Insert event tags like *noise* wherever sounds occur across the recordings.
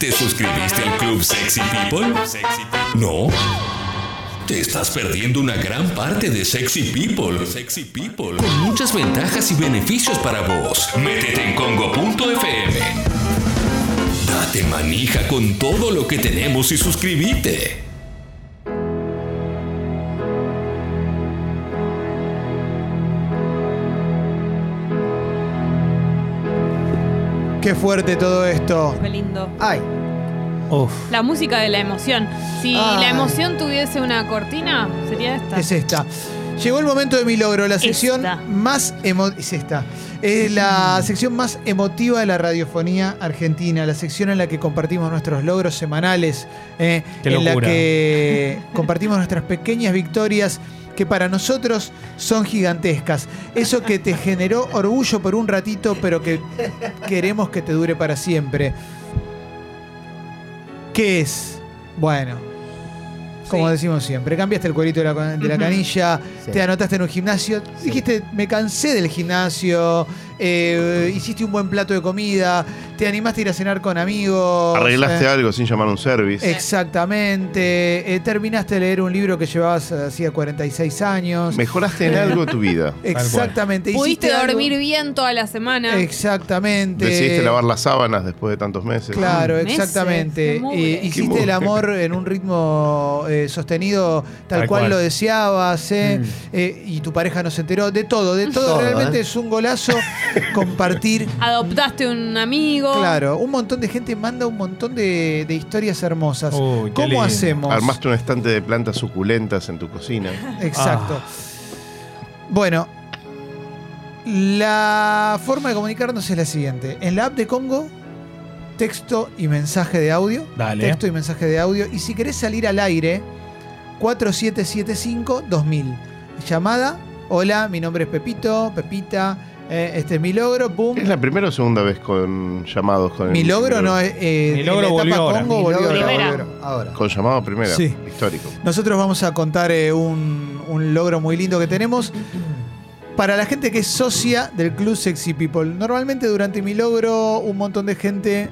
¿Te suscribiste al Club Sexy People? ¿No? Te estás perdiendo una gran parte de Sexy People. Sexy People. Con muchas ventajas y beneficios para vos. Métete en congo.fm. Date manija con todo lo que tenemos y suscríbete. Qué fuerte todo esto. Qué lindo. Ay, Uf. La música de la emoción. Si Ay. la emoción tuviese una cortina, sería esta. es esta. Llegó el momento de mi logro, la sección Esta. más emo es esta. Es la sección más emotiva de la radiofonía argentina, la sección en la que compartimos nuestros logros semanales, eh, Qué en la locura. que *laughs* *laughs* compartimos nuestras pequeñas victorias que para nosotros son gigantescas. Eso que te generó orgullo por un ratito, pero que queremos que te dure para siempre. ¿Qué es? Bueno, como Sí. decimos siempre, cambiaste el cuerito de la, de la canilla, Sí. te anotaste en un gimnasio, dijiste, me cansé del gimnasio, eh, hiciste un buen plato de comida, te animaste a ir a cenar con amigos. Arreglaste eh, algo sin llamar a un service. Exactamente, eh, terminaste de leer un libro que llevabas eh, hacía 46 años. Mejoraste en algo tu vida. *laughs* Exactamente. Pudiste algo- dormir bien toda la semana. Exactamente. Decidiste lavar las sábanas después de tantos meses. Claro, Meses, exactamente. Eh, hiciste el amor en un ritmo eh, sostenido tal, Tal cual, cual. lo deseabas, eh, Mm. eh, y tu pareja no se enteró. De todo, de todo. Todo, Realmente ¿eh? es un golazo *laughs* compartir. Adoptaste un amigo. Claro, un montón de gente manda un montón de, de historias hermosas. Uy, qué ¿Cómo lindo. hacemos? Armaste un estante de plantas suculentas en tu cocina. Exacto. Ah. Bueno, la forma de comunicarnos es la siguiente. En la app de Congo, texto y mensaje de audio. Dale. Texto y mensaje de audio. Y si querés salir al aire, 4775-2000. Llamada. Hola, mi nombre es Pepito, Pepita. Eh, este es mi logro. Pum. ¿Es la primera o segunda vez con llamados con el- Mi logro no es. eh, Mi en logro la etapa volvió ahora. Congo Mi volvió logro ahora. Primera. ahora. ahora. Con llamado primera. Sí. Histórico. Nosotros vamos a contar eh, un, un logro muy lindo que tenemos. Para la gente que es socia del Club Sexy People. Normalmente durante mi logro un montón de gente,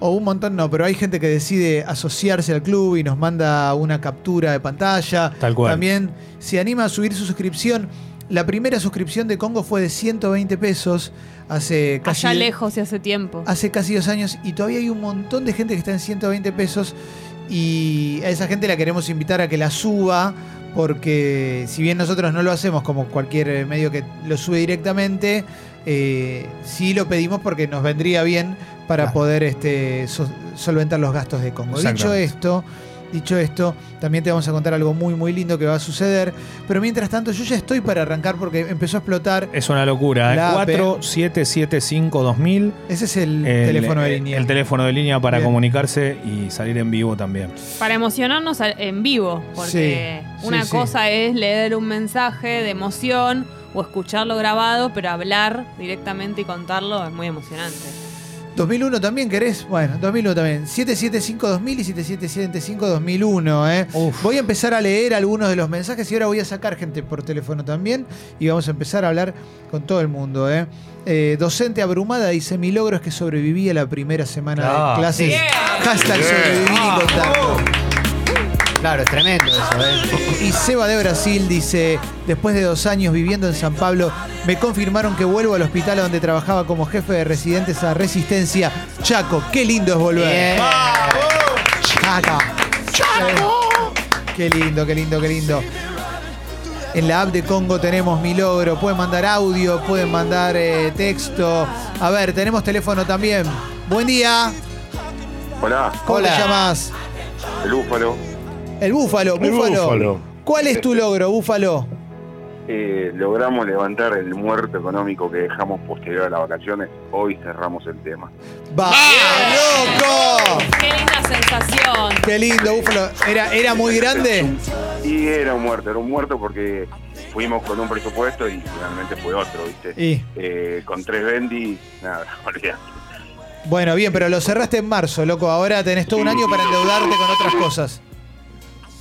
o un montón no, pero hay gente que decide asociarse al club y nos manda una captura de pantalla. Tal cual. También se anima a subir su suscripción. La primera suscripción de Congo fue de 120 pesos hace casi, Allá lejos y hace tiempo. hace casi dos años y todavía hay un montón de gente que está en 120 pesos y a esa gente la queremos invitar a que la suba porque si bien nosotros no lo hacemos como cualquier medio que lo sube directamente, eh, sí lo pedimos porque nos vendría bien para Claro. poder este, so- solventar los gastos de Congo. Dicho esto, dicho esto, también te vamos a contar algo muy muy lindo que va a suceder, pero mientras tanto yo ya estoy para arrancar porque empezó a explotar. Es una locura. ¿eh? La app. 4775-2000. Ese es el, El, teléfono de eh, línea. El teléfono de línea para Bien. comunicarse y salir en vivo también. Para emocionarnos en vivo. Porque Sí, una sí. cosa es leer un mensaje de emoción o escucharlo grabado, pero hablar directamente y contarlo es muy emocionante. 2001 también querés, bueno, 2001 también. 775-2000 y 7775-2001, ¿eh? Uf. Voy a empezar a leer algunos de los mensajes y ahora voy a sacar gente por teléfono también y vamos a empezar a hablar con todo el mundo, ¿eh? Eh, docente abrumada dice, mi logro es que sobreviví a la primera semana Ah, de clases. sí. Hashtag sobreviví y contacto. Claro, es tremendo eso, ¿eh? Y Seba de Brasil dice, después de dos años viviendo en San Pablo, me confirmaron que vuelvo al hospital donde trabajaba como jefe de residentes a Resistencia. Chaco, qué lindo es volver. Bien. Chaco. Qué lindo, qué lindo, qué lindo. En la app de Congo tenemos mi logro. Pueden mandar audio, pueden mandar eh, texto. A ver, tenemos teléfono también. Buen día. Hola, ¿Cómo Hola. te llamas? el Búfalo. El Búfalo. El Búfalo. Búfalo. ¿Cuál es tu logro, Búfalo? Eh, logramos levantar el muerto económico que dejamos posterior a las vacaciones. Hoy cerramos el tema. ¡Va! ¡Loco! ¡Qué linda sensación! Qué lindo, Búfalo. ¿Era, era muy grande? Y era un muerto, era un muerto porque fuimos con un presupuesto y finalmente fue otro, ¿viste? Y, Eh, con tres Bendy, nada, *laughs* olvidate. bueno, bien, pero lo cerraste en marzo, loco. Ahora tenés todo un año para endeudarte con otras cosas.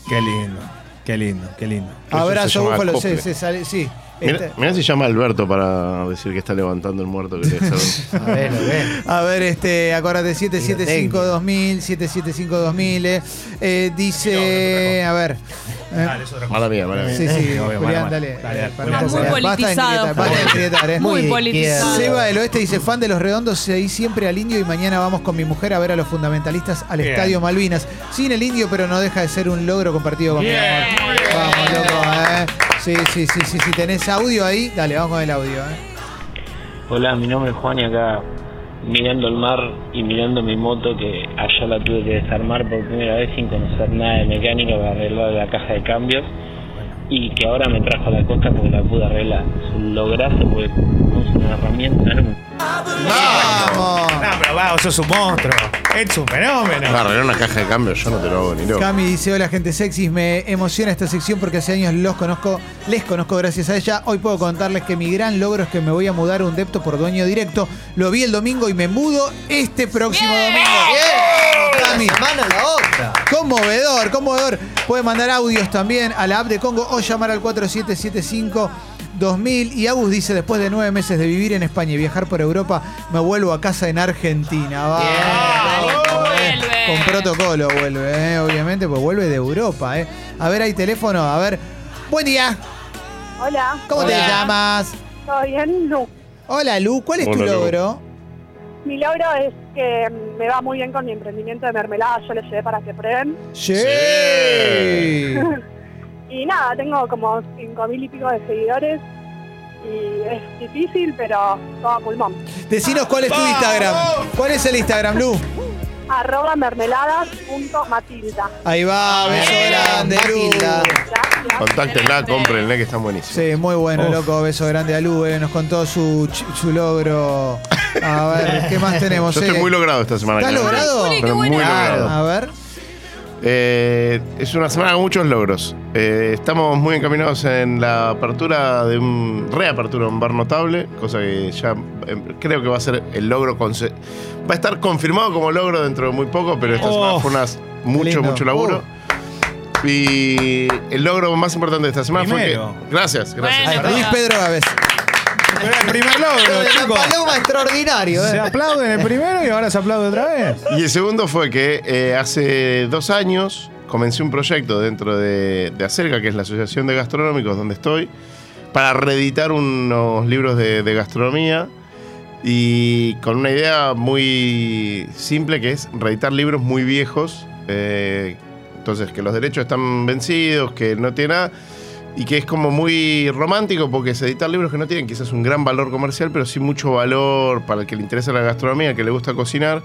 Qué lindo. Qué lindo, qué lindo. Abrazo, Búfalo. Sí, sí, sale- sí. Mira, Este- mira si llama Alberto para decir que está levantando el muerto que. *laughs* A ver, a ver. A ver, este, acuérdate, 775-2000, 775-2000. Eh, Eh, dice, a ver. eh, Dale, es otra cosa. Mala mía, mala mía. Sí, sí, *laughs* Obvio, Julián, dale. eh, dale. muy politizado, basta de inquietar, eh. Muy politizado. Seba del Oeste dice, fan de los redondos, seguí siempre al indio y mañana vamos con mi mujer a ver a los fundamentalistas al Bien. Estadio Malvinas. Sin el indio, pero no deja de ser un logro compartido con mi amor. Vamos, loco, eh. Sí, sí, sí, sí, si tenés audio ahí, dale, vamos con el audio, eh. Hola, mi nombre es Juan y acá mirando el mar y mirando mi moto que allá la tuve que desarmar por primera vez sin conocer nada de mecánica para arreglar la caja de cambios y que ahora me trajo a la costa porque la pude arreglar. Es un lograzo porque es una herramienta nunca. ¡Vamos! No, pero va, sos un monstruo. Es un fenómeno. Para arreglar una caja de cambio yo no te lo hago ni loco. Cami dice, hola gente sexys, me emociona esta sección porque hace años los conozco, les conozco gracias a ella. Hoy puedo contarles que mi gran logro es que me voy a mudar a un depto por dueño directo. Lo vi el domingo y me mudo este próximo Bien. domingo. Una Cami, semana a la otra. conmovedor, conmovedor. Puede mandar audios también a la app de Congo o llamar al 4775 2000 y Agus dice después de nueve meses de vivir en España y viajar por Europa me vuelvo a casa en Argentina Va, loco, eh. vuelve. con protocolo vuelve eh, obviamente pues vuelve de Europa eh. a ver hay teléfono a ver buen día Hola, ¿cómo te llamas? ¿todo bien? Lu. hola Lu ¿cuál es tu Lu. logro? Mi logro es que me va muy bien con mi emprendimiento de mermelada, yo les llevé para que prueben. Sí. *laughs* Y nada, tengo como cinco mil y pico de seguidores y es difícil, pero todo a pulmón. Decinos cuál es tu Instagram ¿cuál es el Instagram Lu? Arroba mermeladas.matilda. ahí va beso grande Lu Matilda. Contáctenla, cómprenle que están buenísimos. Sí, muy bueno, Uf. loco. Beso grande a Lu, eh, nos contó su, ch- su logro. A ver, ¿qué más *laughs* tenemos? Yo estoy eh? muy logrado esta semana. ¿Estás Clara. logrado? Qué Pero muy logrado. A ver. Eh, es una semana con muchos logros. Eh, estamos muy encaminados en la apertura de un reapertura de un bar notable, cosa que ya eh, creo que va a ser el logro conse- va a estar confirmado como logro dentro de muy poco, pero esta Oh. semana fue unas, mucho lindo. mucho laburo. Y el logro más importante de esta semana Primero. fue que gracias, gracias. Bueno. Luis Pedro Gávez. Pero el primer Lo logro, de la chicos. paloma extraordinario, Se ¿eh? aplaude en el primero y ahora se aplaude otra vez. Y el segundo fue que eh, hace dos años comencé un proyecto dentro de, de Acerca, que es la Asociación de Gastronómicos donde estoy, para reeditar unos libros de, de gastronomía y con una idea muy simple que es reeditar libros muy viejos, eh, entonces que los derechos están vencidos, que no tiene nada. Y que es como muy romántico porque es editar libros que no tienen quizás un gran valor comercial, pero sí mucho valor para el que le interesa la gastronomía, el que le gusta cocinar,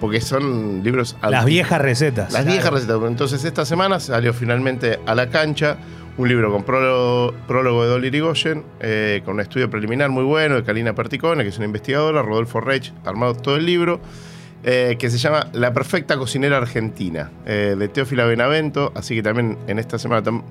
porque son libros... Las viejas recetas. Las viejas recetas. Entonces esta semana salió finalmente a la cancha un libro con prólogo, prólogo de Dolly Irigoyen, eh, con un estudio preliminar muy bueno de Karina Perticone, que es una investigadora, Rodolfo Reich, armado todo el libro, eh, que se llama La perfecta cocinera argentina, eh, de Teófila Benavento, así que también en esta semana tan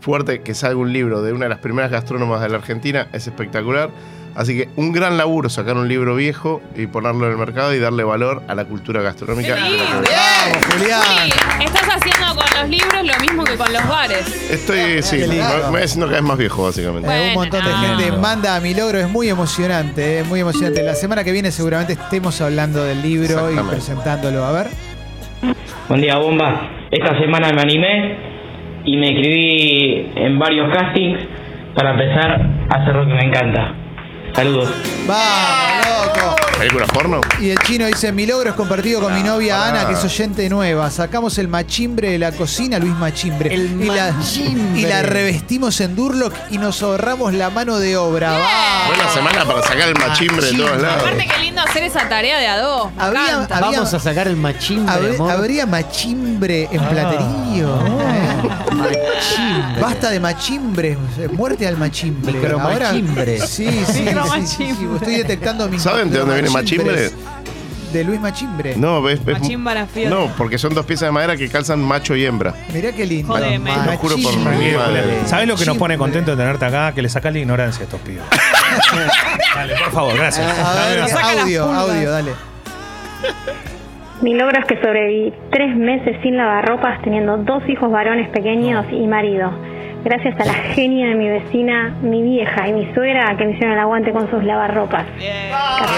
fuerte que salga un libro de una de las primeras gastrónomas de la Argentina, es espectacular. Así que un gran laburo sacar un libro viejo y ponerlo en el mercado y darle valor a la cultura gastronómica. Qué de la Vamos, Julián. Juli, estás haciendo con los libros lo mismo que con los bares. Estoy, sí, me lindo. me voy haciendo cada vez más viejo, básicamente. Eh, un montón de gente manda a mi logro, es muy emocionante, es muy emocionante. La semana que viene seguramente estemos hablando del libro y presentándolo. A ver. Buen día, bomba. Esta semana me animé y me inscribí en varios castings para empezar a hacer lo que me encanta. Saludos. ¡Vamos, loco! ¿Película porno? Y el chino dice, mi logro es compartido con mi novia pará. Ana, que es oyente nueva. Sacamos el machimbre de la cocina, Luis Machimbre. El y, la, machimbre. y la revestimos en Durlock y nos ahorramos la mano de obra. ¡Va! Buena semana para sacar el machimbre de todos lados. Aparte, qué lindo hacer esa tarea de a dos. Me había- Vamos a sacar el machimbre, Habr- amor. ¿Habría machimbre en platerío? ¿Eh? Machimbre. Basta de machimbre, muerte al machimbre. Ahora- Sí, sí, sí, sí, sí. Estoy detectando mis ¿Saben de dónde viene micromachimbres. De Luis Machimbre. No, ves, ves- Machímbara fiel. No, porque son dos piezas de madera que calzan macho y hembra. Mirá qué lindo. Jodeme. Lo juro por mi Machimbre. madre. ¿Sabes lo que nos pone Machimbre. contento de tenerte acá? Que le sacás la ignorancia a estos pibes. *laughs* Dale, por favor, gracias. A ver, Nos saca las audio, audio, dale. Mi logro es que sobreviví tres meses sin lavarropas teniendo dos hijos varones pequeños y marido. Gracias a la genia de mi vecina, mi vieja y mi suegra que me hicieron el aguante con sus lavarropas. 14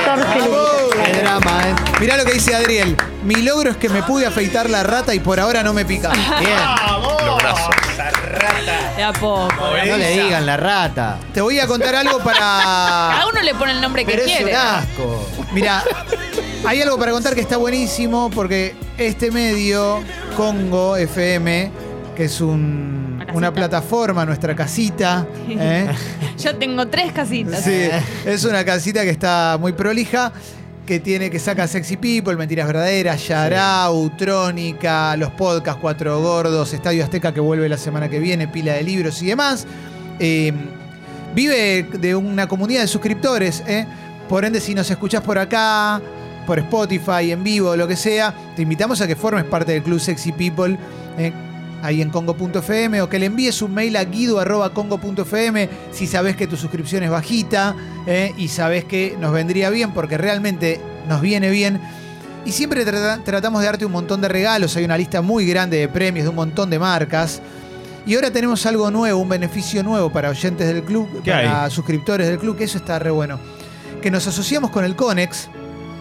¡Vamos! lujitos. Qué drama, ¿eh? Mirá lo que dice Adriel. Mi logro es que me pude afeitar la rata y por ahora no me pica. Bien. Lograzo. De a poco. No le digan la rata. Te voy a contar algo para. *laughs* Cada uno le pone el nombre que Pero es quiere. un asco. Mira, hay algo para contar que está buenísimo porque este medio, Congo FM, que es un- casita. una plataforma, nuestra casita, ¿eh? *laughs* Yo tengo tres casitas. Sí, es una casita que está muy prolija, que tiene que saca Sexy People, Mentiras Verdaderas, Yarau, Trónica, los podcasts Cuatro Gordos, Estadio Azteca que vuelve la semana que viene, pila de libros y demás. Eh, vive de una comunidad de suscriptores, ¿eh? por ende si nos escuchás por acá, por Spotify, en vivo, lo que sea, te invitamos a que formes parte del Club Sexy People. ¿eh? Ahí en congo.fm o que le envíes un mail a guido.congo.fm si sabes que tu suscripción es bajita eh, y sabes que nos vendría bien porque realmente nos viene bien. Y siempre trata- tratamos de darte un montón de regalos, hay una lista muy grande de premios de un montón de marcas. Y ahora tenemos algo nuevo, un beneficio nuevo para oyentes del club, ¿Qué para hay? suscriptores del club, que eso está re bueno. Que nos asociamos con el Conex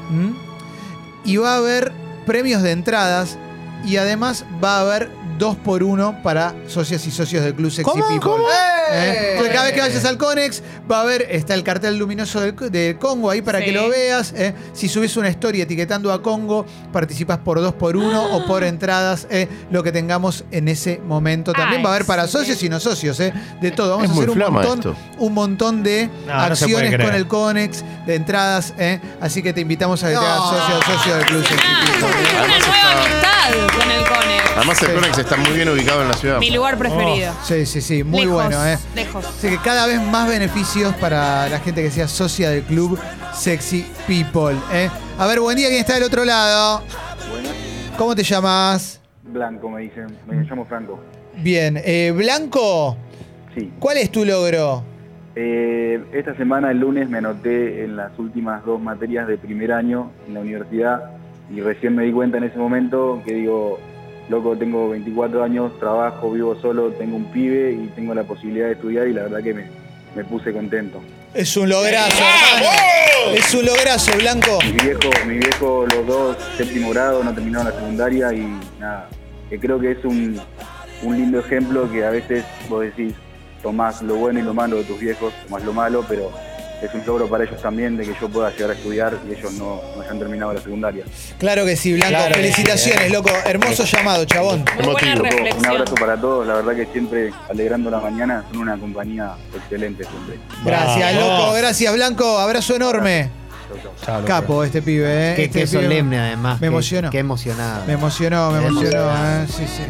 ¿m? y va a haber premios de entradas y además va a haber dos por uno para socias y socios del Club Sexy People. ¿Eh? Entonces, cada vez que vayas al Conex, va a haber, está el cartel luminoso del, de Congo ahí para Sí. que lo veas. ¿eh? Si subes una historia etiquetando a Congo, participas por dos por uno o por entradas, ¿eh? lo que tengamos en ese momento. También Ay, va a haber para sí. socios y no socios, ¿eh? de todo. Vamos Es a hacer un montón, esto. un montón de No, no acciones con el Conex, de entradas. ¿eh? Así que te invitamos a que te hagas socio o socio del Club Sexy Ah, People. una nueva con el Conex. Además el Conex está muy bien ubicado en la ciudad. Mi lugar preferido. Sí, sí, sí, muy Lejos, bueno, ¿eh? Lejos. Así que cada vez más beneficios para la gente que sea socia del club Sexy People. ¿eh? A ver, buen día, ¿quién está del otro lado? ¿Cómo te llamas? Blanco me dicen, me llamo Franco. Bien, eh, Blanco, Sí. ¿cuál es tu logro? Eh, esta semana, el lunes, me anoté en las últimas dos materias de primer año en la universidad y recién me di cuenta en ese momento que digo, loco, tengo 24 años, trabajo, vivo solo, tengo un pibe y tengo la posibilidad de estudiar y la verdad que me, me puse contento. Es un lograzo, hermano. Es un lograzo, Blanco. Mi viejo, mi viejo, los dos, séptimo grado, no terminaron la secundaria y nada, que creo que es un, un lindo ejemplo que a veces vos decís, tomás lo bueno y lo malo de tus viejos, tomás lo malo, pero es un logro para ellos también de que yo pueda llegar a estudiar y ellos no, no hayan terminado la secundaria. Claro que sí, Blanco. Claro que sí, Felicitaciones, loco. Hermoso llamado, chabón. Muy buena. Un abrazo para todos, la verdad que siempre alegrando la mañana, son una compañía excelente siempre. Gracias, Vamos. loco. Gracias, Blanco. Abrazo enorme. Chau. Capo este pibe, ¿eh? Qué, Este qué pibe- solemne, además. Me Qué- emocionó. Qué emocionado. Me emocionó, me Qué emocionó. ¿eh? Sí, sí.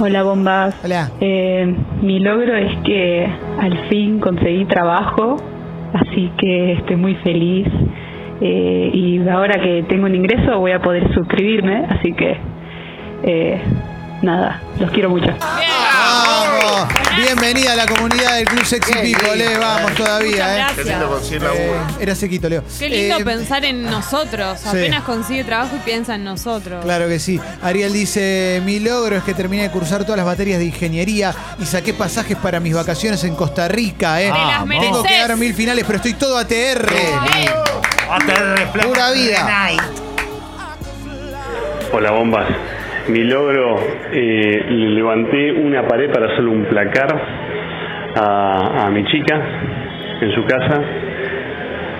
Hola, bombas. Hola. Eh, mi logro es que al fin conseguí trabajo, así que estoy muy feliz. Eh, y ahora que tengo un ingreso voy a poder suscribirme, así que eh, nada, los quiero mucho. Vamos. Bienvenida a la comunidad del Club Sexy People, lindo. eh. Vamos todavía, eh. gracias. Qué lindo conseguir laburo. Eh, era sequito, Leo. Qué lindo Eh, pensar en nosotros. sí. Apenas consigue trabajo y piensa en nosotros. Claro que sí. Ariel dice, mi logro es que terminé de cursar todas las materias de ingeniería y saqué pasajes para mis vacaciones en Costa Rica, ¿eh? Te las Vamos. Tengo que mereces. dar mil finales, pero estoy todo ATR. Pura vida. Hola bombas. Mi logro, eh, le levanté una pared para hacerle un placar a, a mi chica en su casa.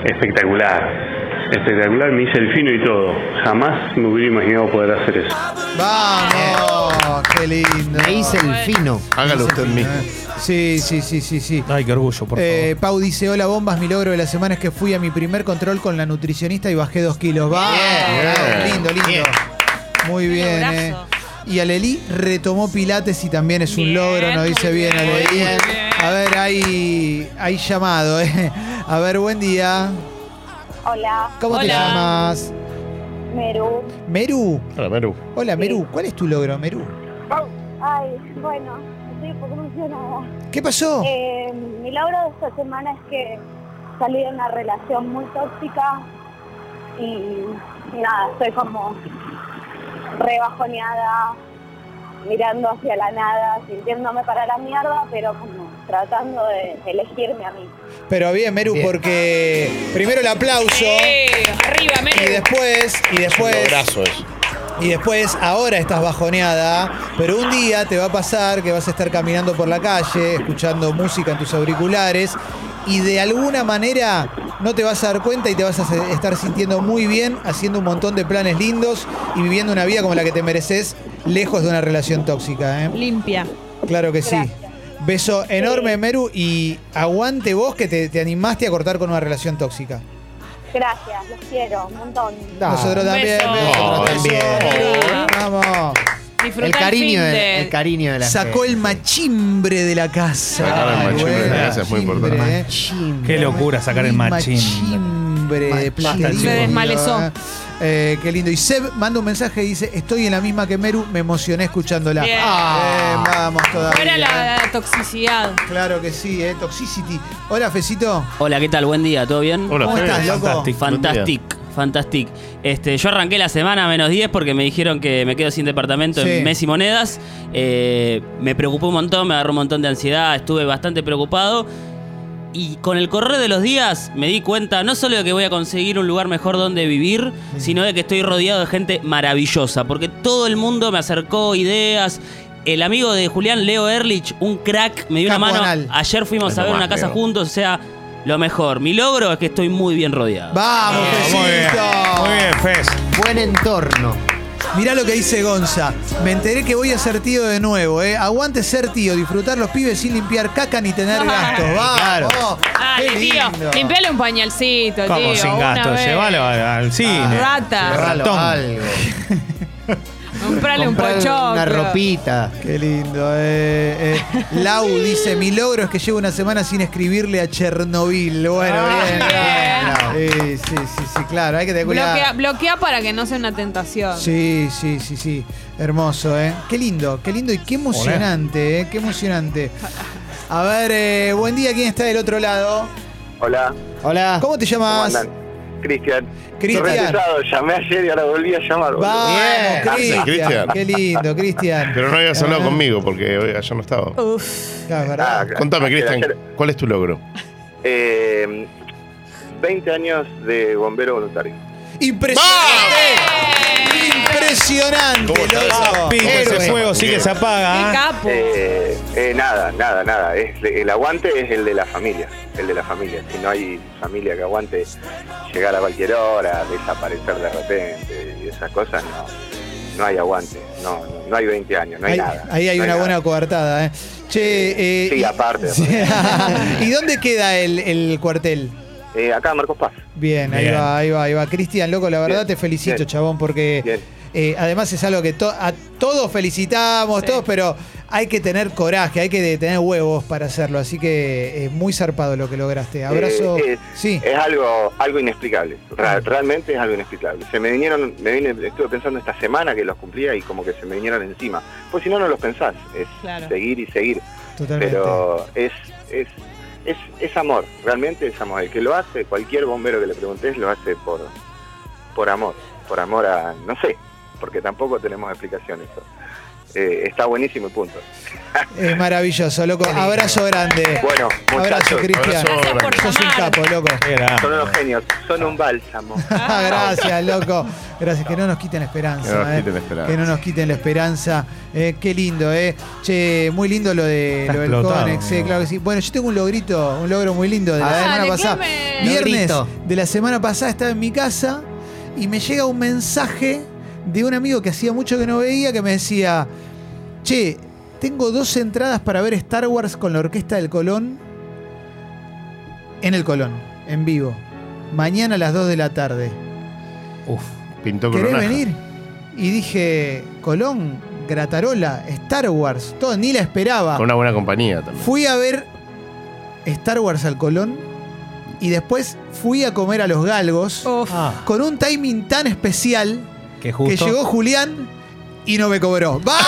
Espectacular. Espectacular, me hice el fino y todo. Jamás me hubiera imaginado poder hacer eso. Vamos, qué lindo. Me hice el fino. Hágalo usted mismo. Sí, sí, sí, sí, sí. Ay, qué orgullo, por Eh, favor. Pau dice, hola bombas, mi logro de la semana es que fui a mi primer control con la nutricionista y bajé dos kilos. Va, Bien. lindo, lindo. Bien. Muy bien, eh. Y Aleli retomó Pilates y también es un Bien, logro, nos dice muy bien, bien, Aleli. muy bien. A ver, hay, hay llamado, eh. A ver, buen día. Hola, ¿Cómo te llamas? Meru. Meru. Hola, Meru. Hola, Meru. ¿Cuál es tu logro, Meru? Ay, bueno, estoy un poco emocionada. ¿Qué pasó? Eh, mi logro de esta semana es que salí de una relación muy tóxica y nada, estoy como rebajoneada, mirando hacia la nada, sintiéndome para la mierda, pero como tratando de elegirme a mí. Pero bien, Meru, Bien. porque primero el aplauso. ¡Arriba, y después, y después, y después ahora estás bajoneada, pero un día te va a pasar que vas a estar caminando por la calle, escuchando música en tus auriculares y de alguna manera no te vas a dar cuenta y te vas a estar sintiendo muy bien, haciendo un montón de planes lindos y viviendo una vida como la que te mereces, lejos de una relación tóxica. ¿eh? Limpia. Claro que sí. Beso enorme, Meru, y aguante vos que te, te animaste a cortar con una relación tóxica. Gracias, los quiero un montón. Nosotros también, beso. nosotros Oh, también. Vamos. Disfruta El cariño, fin de, el cariño de la Sacó el machimbre de la casa. Sacar el machimbre de la casa es muy machimbre, importante. ¿eh? Machín. Qué locura sacar el. Machimbre. Qué lindo, Se desmalezó. ¿eh? Qué lindo. Y Seb manda un mensaje y dice: Estoy en la misma que Meru, me emocioné escuchándola. Bien. Ah, vamos todavía. Fuera ¿eh? la toxicidad. Claro que sí, ¿eh? Toxicity. Hola, Fecito. Hola, ¿qué tal? Buen día, ¿todo bien? Hola, ¿Cómo estás, loco? Fantástico. Fantastic, fantastic. Este, yo arranqué la semana a menos 10 porque me dijeron que me quedo sin departamento Sí. en mes y monedas. Eh, me preocupó un montón, me agarró un montón de ansiedad, estuve bastante preocupado. Y con el correr de los días me di cuenta no solo de que voy a conseguir un lugar mejor donde vivir, sino de que estoy rodeado de gente maravillosa, porque todo el mundo me acercó ideas. El amigo de Julián, Leo Erlich, un crack, me dio una mano. anal. Ayer fuimos Es a ver una casa Leo. juntos, o sea, lo mejor. Mi logro es que estoy muy bien rodeado. Vamos, Muy bien. Fecito. Muy bien, Fez. Buen entorno. Mirá lo que dice Gonza. Me enteré que voy a ser tío de nuevo, ¿eh? Aguante ser tío, disfrutar los pibes sin limpiar caca ni tener *laughs* gastos. Vamos. Claro. Dale, tío. Limpiale un pañalcito, Como tío. sin una gasto. vez. Llévalo al, al cine. Rata. Ratón. algo. *laughs* Comprale un Comprale pochoclo. Una ropita. Qué lindo. Eh, eh. Lau dice, mi logro es que llevo una semana sin escribirle a Chernobyl. Bueno, Ah, bien. bien. Sí, sí, sí, sí, claro. Hay que tener cuidado. Bloquea, bloquea para que no sea una tentación. Sí, sí, sí, sí. Hermoso, ¿eh? Qué lindo, qué lindo y qué emocionante, ¿eh? Qué emocionante. A ver, eh, buen día, ¿quién está del otro lado? Hola, Hola. ¿Cómo te ¿cómo llamas? andan? Cristian. Cristian. Llamé ayer y ahora volví a llamar. Vamos, Bien. Cristian. Qué lindo, Cristian. Pero no habías hablado Ah. conmigo porque hoy- ayer no estaba. Uf. Claro, verdad. Ah, Contame, Cristian, ¿cuál es tu logro? eh, 20 años de bombero voluntario. Impresionante. Impresionante, ¿Cómo está loco. Pico, ese fuego sí que se Qué apaga. ¿eh? capo. Eh, eh, nada, nada, nada. Es, el aguante es el de la familia. El de la familia. Si no hay familia que aguante llegar a cualquier hora, desaparecer de repente y esas cosas, no, no hay aguante. No, no, no hay 20 años, no hay nada. ahí hay No una buena coartada, ¿eh? Che, eh, Sí, y- *laughs* aparte. ¿Y dónde queda el, el cuartel? Eh, acá Marcos Paz. Bien, ahí va, ahí va, ahí va. Cristian, loco, la verdad Bien, te felicito, bien. chabón, porque Bien. Eh, además es algo que to- a todos felicitamos, Sí. todos, pero hay que tener coraje, hay que tener huevos para hacerlo. Así que es muy zarpado lo que lograste. Abrazo. Eh, eh, sí. Es algo, algo inexplicable. Realmente es algo inexplicable. Se me vinieron, me vine, estuve pensando esta semana que los cumplía y como que se me vinieron encima. Pues si no, no los pensás. Es Claro. seguir y seguir. Totalmente. Pero es, es, es, es amor, realmente es amor. El que lo hace, cualquier bombero que le preguntes, lo hace por, por amor. Por amor a, no sé, porque tampoco tenemos explicaciones. Eh, está buenísimo y punto. Es maravilloso, loco. Abrazo grande. Bueno, Abrazo, Cristian. Sos un capo, loco. Son unos genios, son un bálsamo. *laughs* Gracias, loco. Gracias, que no nos quiten la esperanza. Que no nos eh. quiten la esperanza. Que no nos quiten la esperanza. Eh, qué lindo, ¿eh? Che, muy lindo lo, de, Está lo del Conex, eh, claro que sí. Bueno, yo tengo un logrito, un logro muy lindo de la Ah, semana pasada. ¿qué me- Viernes Logrito. de la semana pasada estaba en mi casa y me llega un mensaje de un amigo que hacía mucho que no veía que me decía, che, tengo dos entradas para ver Star Wars con la Orquesta del Colón en el Colón, en vivo. Mañana a las 2 de la tarde. Uf. Pintó ¿Querés coronaja. venir? Y dije, Colón, Gratarola, Star Wars, todo, ni la esperaba. Con una buena compañía también. Fui a ver Star Wars al Colón y después fui a comer a los galgos Uf. Ah, con un timing tan especial que llegó Julián y no me cobró. ¡Vamos!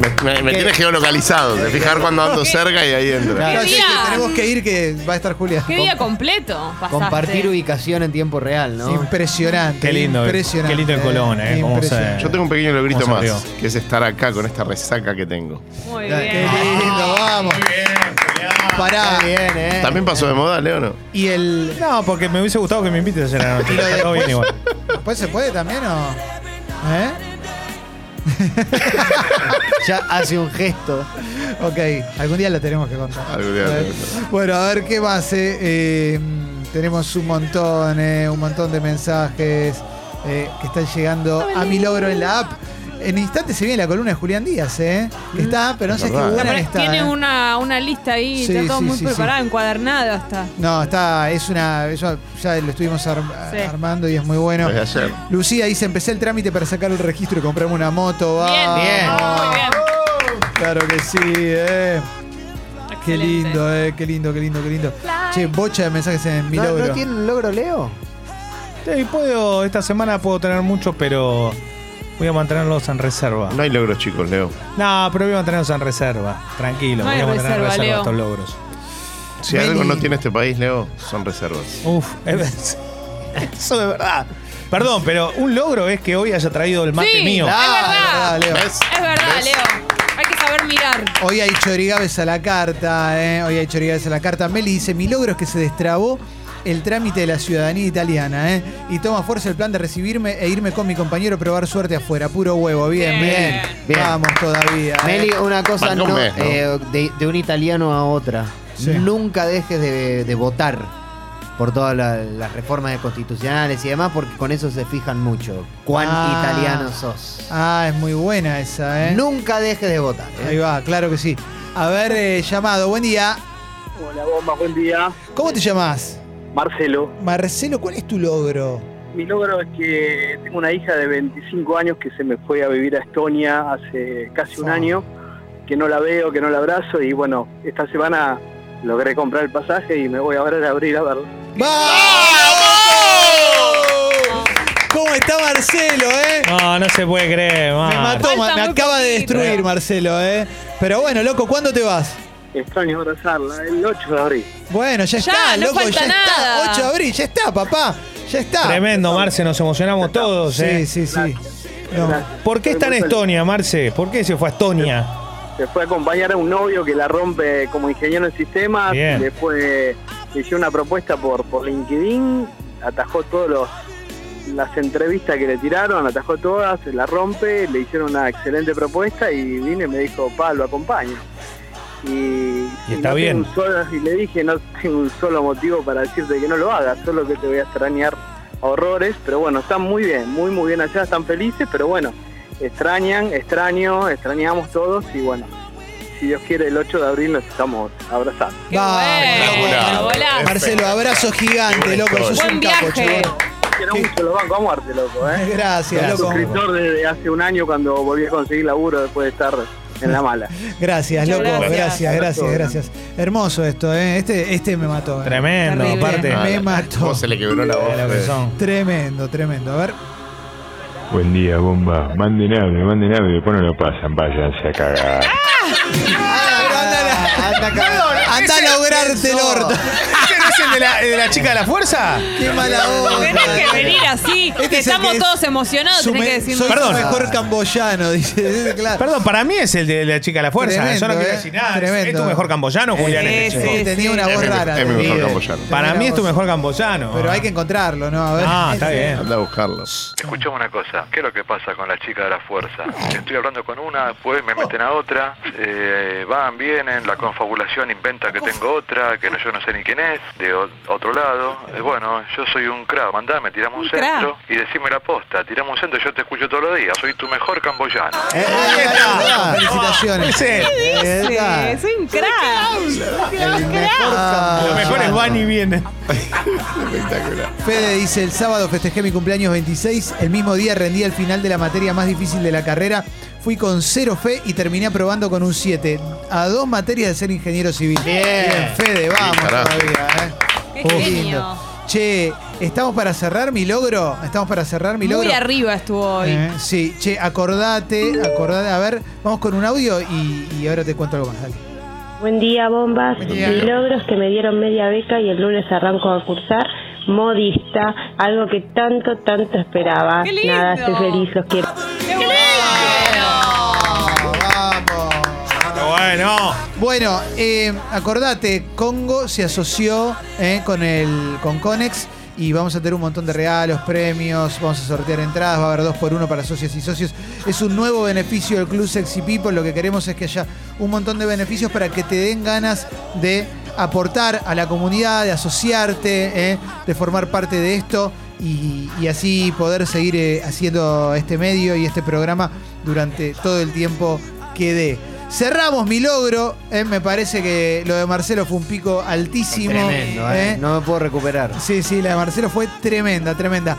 Me, me- me ¿Qué? tienes geolocalizado. Te fijar cuando ando cerca y ahí entra. Claro, que tenemos que ir que va a estar Julia. ¿Qué día completo pasaste? Compartir ubicación en tiempo real, ¿no? Impresionante. Qué lindo, Impresionante. qué lindo en Colón, ¿eh? Cómo se-. Yo tengo un pequeño logrito ¿Cómo más, que es estar acá con esta resaca que tengo. Muy Qué bien. lindo, vamos. Pará. Está bien, ¿eh? ¿También pasó de moda, Leo, no? Y el. No, porque me hubiese gustado que me invites ayer a la noche. Lo todo bien después- igual. ¿Después se puede también o.? ¿Eh? *laughs* Ya hace un gesto. Ok, algún día la tenemos que contar. Algún día la tenemos que contar. Bueno, a ver qué más. eh? Eh, tenemos un montón, eh, un montón de mensajes eh, que están llegando a mi logro en la app. En instantes se viene la columna de Julián Díaz, ¿eh? Que está, pero no sé qué buena está. tiene eh. una, una lista ahí, Sí, está todo sí, muy sí, preparado, sí. encuadernado hasta. No, está, es una. eso ya lo estuvimos ar- Sí. armando y es muy bueno. Desde ayer. Lucía dice: empecé el trámite para sacar el registro y comprarme una moto. Bien, ¡Vamos! bien. Muy bien. Claro que sí, eh. Qué Excelente. lindo, eh. Qué lindo, qué lindo, qué lindo. Che, bocha de mensajes en mi ¿No, logro. ¿No tiene un logro, Leo? Sí, puedo, esta semana puedo tener muchos, pero voy a mantenerlos en reserva. No hay logros chicos, Leo. No, pero voy a mantenerlos en reserva. Tranquilo, No hay voy a mantener en reserva, reserva Leo. estos logros. Si Meli. algo no tiene este país, Leo, son reservas. Uf, es- *laughs* eso de verdad. Perdón, pero un logro es que hoy haya traído el mate Sí, mío. es Ah, verdad. es verdad, Leo. ¿Ves? Es verdad, ¿Ves? Leo. Hay que saber mirar. Hoy hay chorigaves a la carta, ¿eh? Hoy hay chorigaves a la carta. Meli dice, mi logro es que se destrabó el trámite de la ciudadanía italiana, ¿eh? Y toma fuerza el plan de recibirme e irme con mi compañero a probar suerte afuera. Puro huevo, bien, bien. Bien. Bien. Vamos todavía. ¿eh? Meli, una cosa Marca un no, mes, ¿no? eh, de, de un italiano a otra. Sí. Nunca dejes de, de votar por todas la- las reformas constitucionales y demás, porque con eso se fijan mucho. Cuán Ah. italiano sos. Ah, es muy buena esa, ¿eh? Nunca dejes de votar. ¿eh? Ahí va, claro que sí. A ver, eh, llamado, buen día. Hola, bomba, buen día. ¿Cómo te llamas? Marcelo. Marcelo, ¿cuál es tu logro? Mi logro es que tengo una hija de 25 años que se me fue a vivir a Estonia hace casi un Ah. año, que no la veo, que no la abrazo y bueno, esta semana logré comprar el pasaje y me voy ahora a abrir a verla. ¡Vamos! ¿Cómo está Marcelo, eh? No, no se puede creer, Me man. mató, Falta ma- me acaba de destruir Marcelo, eh. Pero bueno, loco, ¿cuándo te vas? Extraño abrazarla, el 8 de abril. Bueno, ya, Ya, está, no loco, falta ya nada. está. 8 de abril, ya está, papá. Ya está. Tremendo, Marce, nos emocionamos todos, Sí, ¿eh? sí, sí. No. ¿Por qué está en Estonia, Marce? ¿Por qué se fue a Estonia? Se fue a acompañar a un novio que la rompe como ingeniero en sistemas. Bien. Después le hizo una propuesta por, por LinkedIn, atajó todas las entrevistas que le tiraron, atajó todas, la rompe, le hicieron una excelente propuesta y vine y me dijo, pa, lo acompaño. Y, Y está no tengo bien. un solo- y le dije, no tengo un solo motivo para decirte que no lo hagas, solo que te voy a extrañar a horrores, pero bueno, están muy bien, muy muy bien allá, están felices, pero bueno, extrañan, extraño, extrañamos todos y bueno, si Dios quiere el 8 de abril nos estamos abrazando. Vamos, bueno. Marcelo, abrazo gigante, loco. Sos Buen un capo, viaje. chaval. Quiero mucho, lo banco a muerte, loco, ¿eh? Gracias, Soy loco. suscriptor desde hace un año cuando volví a conseguir laburo después de estar *laughs* en la mala. Gracias, Muchas loco. gracias. Gracias, gracias, gracias. Hermoso esto, ¿eh? Este, este me mató. ¿eh? Tremendo, Terrible. aparte. Me Ah, mató. ¿Cómo se le quebró la voz? son. Tremendo, tremendo. A ver. Buen día, bomba. Manden audio, manden audio, después no lo pasan, váyanse a cagar. Anda acá. Anda a lograrte el orto. ¿Este no es el de la, de la chica de la fuerza? Qué mala onda. Tenés que venir así, Este que es el estamos que es todos emocionados, tenés que me- decir soy Perdón. mejor camboyano, dice. Claro. Perdón, para mí es el de la chica de la fuerza. Tremendo, Yo no quiero eh. decir nada. Tremendo. ¿Es tu mejor camboyano, Julián? Sí, Este sí? Tenía una voz rara. es mi mejor camboyano. Para mí es tu mejor camboyano. Pero hay que encontrarlo, ¿no? A ver. Ah, está bien. Anda a buscarlo. Escuchame una cosa, ¿qué es lo que pasa con la chica de la fuerza? Estoy hablando con una, después me meten a otra, eh, van, vienen, la confabulación inventa que tengo otra, que no, yo no sé ni quién es, de o- otro lado. Eh, bueno, yo soy un crack, mandame, tiramos un, Un crack. centro y decime la posta, tiramos un centro, yo te escucho todos los días, soy tu mejor camboyano. Eh, ahí está. Felicitaciones. Sí. Ahí Sí, está. soy un crack. El mejor Ah, Lo mejor es van y vienen. Espectacular. Fede dice, el sábado festejé mi cumpleaños 26, el mismo día rendí el final de la materia más difícil de la carrera, fui con cero fe y terminé aprobando con un 7, a dos materias de ser ingeniero civil. Bien. Fede, vamos todavía. ¿eh? Qué genio. lindo. Che, ¿Estamos para cerrar mi logro? ¿Estamos para cerrar mi logro? Muy arriba estuvo hoy. Eh, sí, che, acordate, acordate. A ver, vamos con un audio y, y ahora te cuento algo más. Dale. Buen día, bombas. Buen día. Mi logro es que me dieron media beca y el lunes arranco a cursar modista, algo que tanto, tanto esperaba. ¡Qué lindo! Nada, estoy feliz, los quiero. ¡Qué bueno! Bueno. Bueno, eh, acordate, Congo se asoció eh, con el con Conex y vamos a tener un montón de regalos, premios, vamos a sortear entradas, va a haber dos por uno para socios y socios. Es un nuevo beneficio del Club Sexy People, lo que queremos es que haya un montón de beneficios para que te den ganas de aportar a la comunidad, de asociarte, eh, de formar parte de esto y, así poder seguir eh, haciendo este medio y este programa durante todo el tiempo que dé. Cerramos mi logro, eh, me parece que lo de Marcelo fue un pico altísimo. Tremendo, ¿eh? eh. No me puedo recuperar. Sí, sí, la de Marcelo fue tremenda, tremenda.